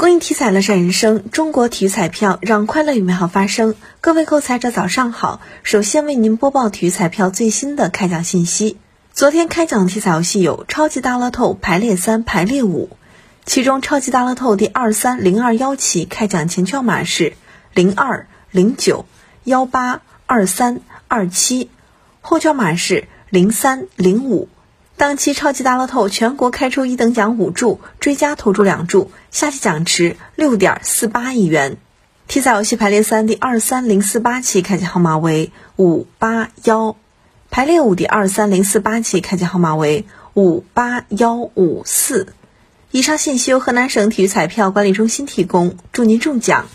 公益体彩乐善人生，中国体育彩票让快乐与美好发生。各位购彩者早上好，首先为您播报体育彩票最新的开奖信息。昨天开奖的体彩游戏有超级大乐透排列三、排列五，其中超级大乐透第二三零二幺期开奖前券码是零二零九幺八二三二七，后券码是零三零五。当期超级大乐透全国开出一等奖五注，追加投注两注，下期奖池六点四八亿元。体彩游戏排列三第二三零四八期开奖号码为五八幺，排列五第二三零四八期开奖号码为五八幺五四。以上信息由河南省体育彩票管理中心提供，祝您中奖。